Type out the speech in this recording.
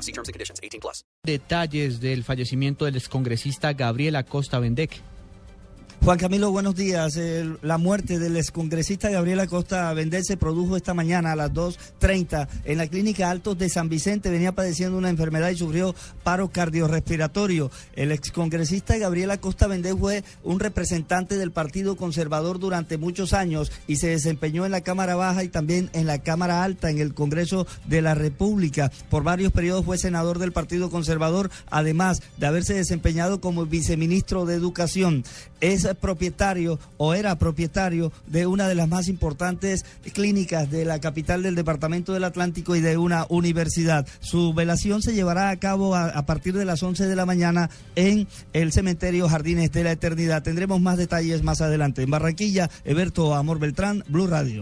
law. See terms and conditions. 18 plus. Detalles del fallecimiento del excongresista Gabriel Acosta Bendec. Juan Camilo, buenos días. La muerte del excongresista Gabriel Acosta Vendel se produjo esta mañana a las 2.30 en la clínica Altos de San Vicente. Venía padeciendo una enfermedad y sufrió paro cardiorrespiratorio. El excongresista Gabriel Acosta Vendel fue un representante del Partido Conservador durante muchos años y se desempeñó en la Cámara Baja y también en la Cámara Alta en el Congreso de la República. Por varios periodos fue senador del Partido Conservador, además de haberse desempeñado como viceministro de Educación. Es propietario o era propietario de una de las más importantes clínicas de la capital del Departamento del Atlántico y de una universidad. Su velación se llevará a cabo a, a partir de las 11 de la mañana en el cementerio Jardines de la Eternidad. Tendremos más detalles más adelante. En Barranquilla, Eberto Amor Beltrán, Blue Radio.